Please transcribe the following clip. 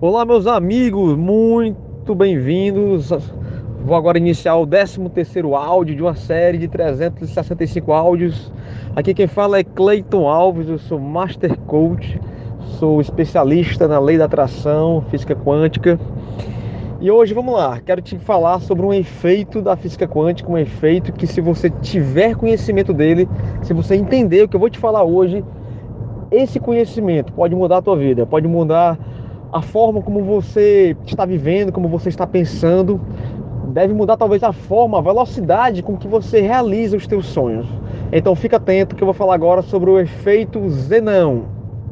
Olá, meus amigos, muito bem-vindos. Vou agora iniciar o 13º áudio de uma série de 365 áudios. Aqui quem fala é Cleiton Alves, eu sou Master Coach, sou especialista na lei da atração, física quântica. E hoje, vamos lá, quero te falar sobre um efeito da física quântica, um efeito que se você tiver conhecimento dele, se você entender o que eu vou te falar hoje, esse conhecimento pode mudar a tua vida, pode mudar a forma como você está vivendo, como você está pensando, deve mudar talvez a forma, a velocidade com que você realiza os teus sonhos. Então fica atento que eu vou falar agora sobre o efeito Zenão.